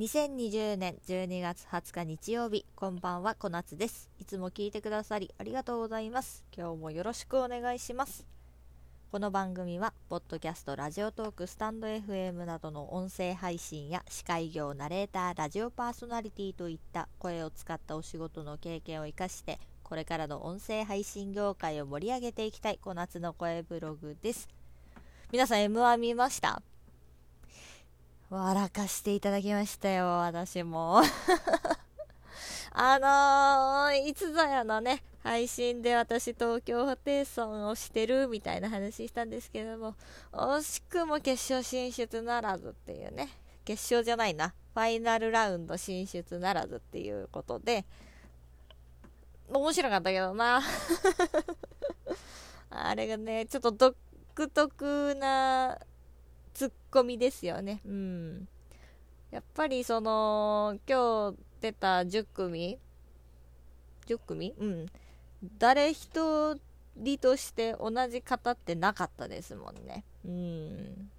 2020年12月20日日曜日こんばんは小夏です。いつも聞いてくださりありがとうございます。今日もよろしくお願いします。この番組はポッドキャストラジオトークスタンド FM などの音声配信や司会業ナレーターラジオパーソナリティといった声を使ったお仕事の経験を生かしてこれからの音声配信業界を盛り上げていきたい小夏の声ブログです。皆さん M1 見ました？笑かしていただきましたよ、私も。あのー、いつぞやのね、配信で私東京ホテイソンをしてるみたいな話したんですけども、惜しくも決勝進出ならずっていうね、決勝じゃないな、ファイナルラウンド進出ならずっていうことで、面白かったけどな。あれがね、ちょっと独特なツッコミですよね。うん。やっぱりその、今日出た10組 ?10 組？うん。誰一人として同じ方ってなかったですもんね。うん。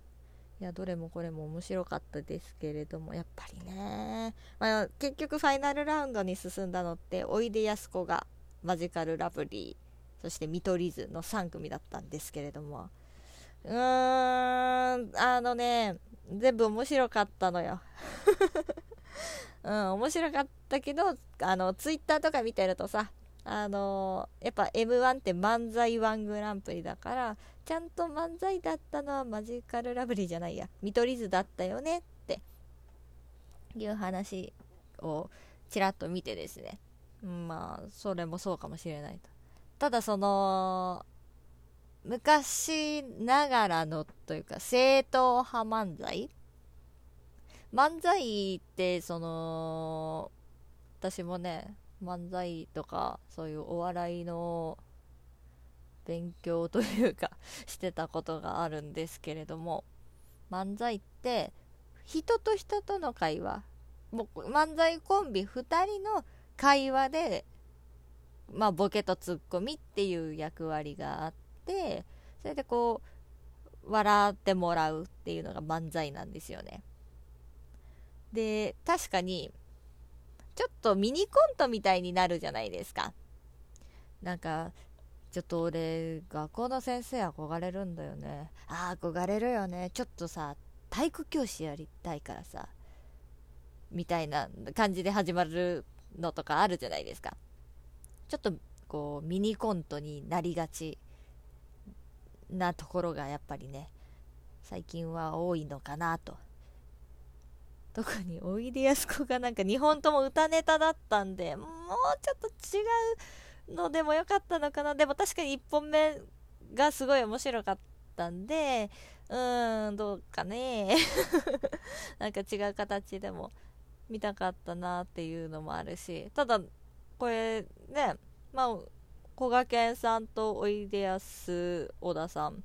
いや、どれもこれも面白かったですけれども、やっぱりね。まあ、結局ファイナルラウンドに進んだのって、おいでやすこが、マジカルラブリー、そして見取り図の3組だったんですけれども、うーん、あのね、全部面白かったのよ。うん、面白かったけど、あの、ツイッターとか見てるとさ、あのやっぱ M1 って漫才1グランプリだから、ちゃんと漫才だったのはマジカルラブリーじゃないや、見取り図だったよねっていう話をちらっと見てですね。まあ、それもそうかもしれないと。ただその、昔ながらのというか正統派漫才？漫才ってその私もね漫才とかそういうお笑いの勉強というかしてたことがあるんですけれども漫才って人と人との会話。もう漫才コンビ2人の会話でまあボケとツッコミっていう役割があっててそれでこう笑ってもらうっていうのが漫才なんですよね。で確かにちょっとミニコントみたいになるじゃないですか。なんかちょっと俺学校の先生憧れるんだよね。ああ憧れるよね。ちょっとさ体育教師やりたいからさみたいな感じで始まるのとかあるじゃないですか。ちょっとこうミニコントになりがち。なところがやっぱりね最近は多いのかなと。特においでやすこがなんか2本とも歌ネタだったんでもうちょっと違うのでもよかったのかな。でも確かに1本目がすごい面白かったんでうーんどうかね。なんか違う形でも見たかったなっていうのもあるしただこれねまあこがけんさんとおいでやす小田さん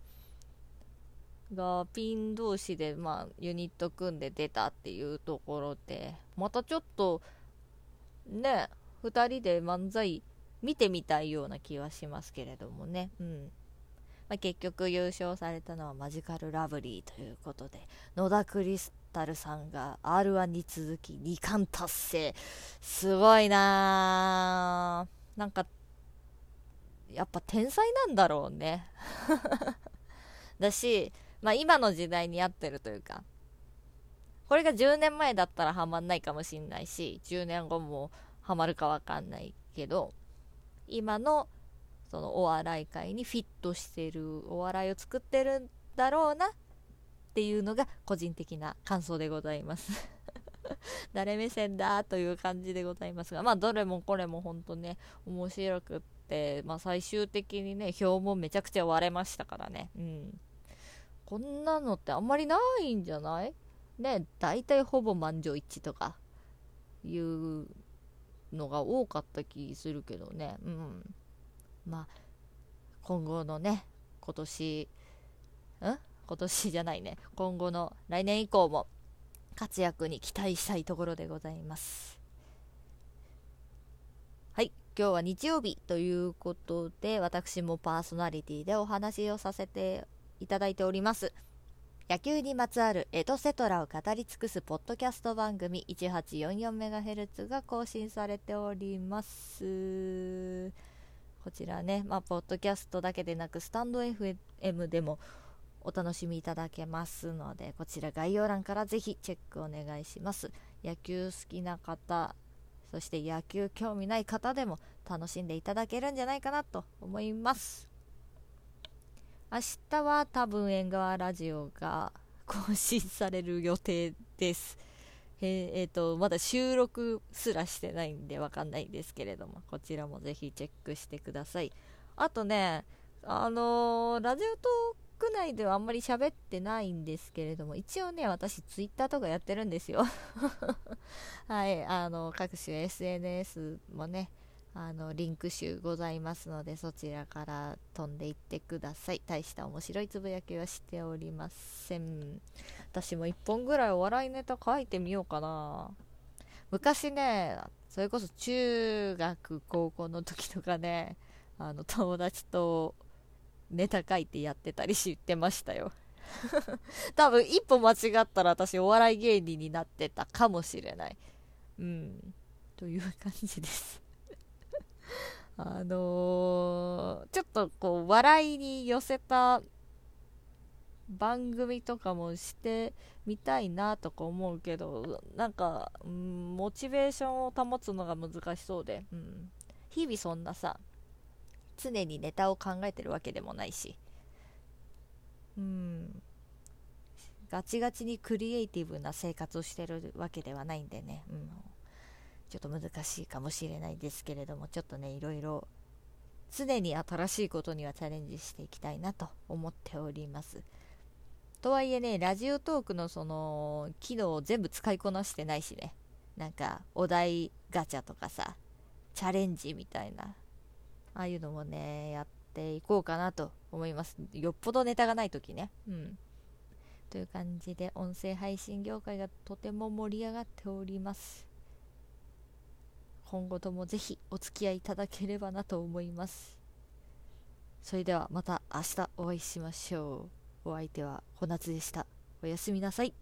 がピン同士で、まあ、ユニット組んで出たっていうところでまたちょっとね2人で漫才見てみたいような気はしますけれどもね、うん。まあ、結局優勝されたのはマジカルラブリーということで野田クリスタルさんが r 1に続き2冠達成。すごいなー。なんかやっぱ天才なんだろうね。だし、まあ、今の時代に合ってるというかこれが10年前だったらハマんないかもしんないし10年後もハマるかわかんないけど今のそのお笑い界にフィットしてるお笑いを作ってるんだろうなっていうのが個人的な感想でございます。誰目線だという感じでございますがまあどれもこれも本当ね面白くって、まあ、最終的にね表もめちゃくちゃ割れましたからね。うん。こんなのってあんまりないんじゃない？ね大体ほぼ満場一致とかいうのが多かった気するけどね。うん。まあ今後のね今年ん？今年じゃないね。今後の来年以降も活躍に期待したいところでございます。今日は日曜日ということで私もパーソナリティでお話をさせていただいております。野球にまつわるエトセトラを語り尽くすポッドキャスト番組 1844MHz が更新されております。こちらね、まあ、ポッドキャストだけでなくスタンド FM でもお楽しみいただけますのでこちら概要欄からぜひチェックお願いします。野球好きな方そして野球興味ない方でも楽しんでいただけるんじゃないかなと思います明日は多分縁側ラジオが更新される予定です。えー、えー、と、まだ収録すらしてないんでわかんないんですけれども、こちらもぜひチェックしてください。あとね、あのー、ラジオトーク内ではあんまり喋ってないんですけれども、一応ね、私ツイッターとかやってるんですよ。はい、あの、各種 SNS もね、あのリンク集ございますのでそちらから飛んでいってください。大した面白いつぶやきはしておりません。私も1本ぐらいお笑いネタ書いてみようかな。昔ねそれこそ中学高校の時とかねあの友達とネタ書いてやってたりしてましたよ。多分一歩間違ったら私お笑い芸人になってたかもしれない。うん。という感じです。あのー、ちょっとこう笑いに寄せた番組とかもしてみたいなとか思うけどなんか、うん、モチベーションを保つのが難しそうで、うん、日々そんなさ常にネタを考えてるわけでもないし。うん。ガチガチにクリエイティブな生活をしてるわけではないんでね、うん、ちょっと難しいかもしれないですけれどもちょっとねいろいろ常に新しいことにはチャレンジしていきたいなと思っております。とはいえねラジオトークのその機能を全部使いこなしてないしね。なんかお題ガチャとかさチャレンジみたいなああいうのもねやっていこうかなと思います。よっぽどネタがない時ね。うん。という感じで音声配信業界がとても盛り上がっております。今後ともぜひお付き合いいただければなと思います。それではまた明日お会いしましょう。お相手は小夏でした。おやすみなさい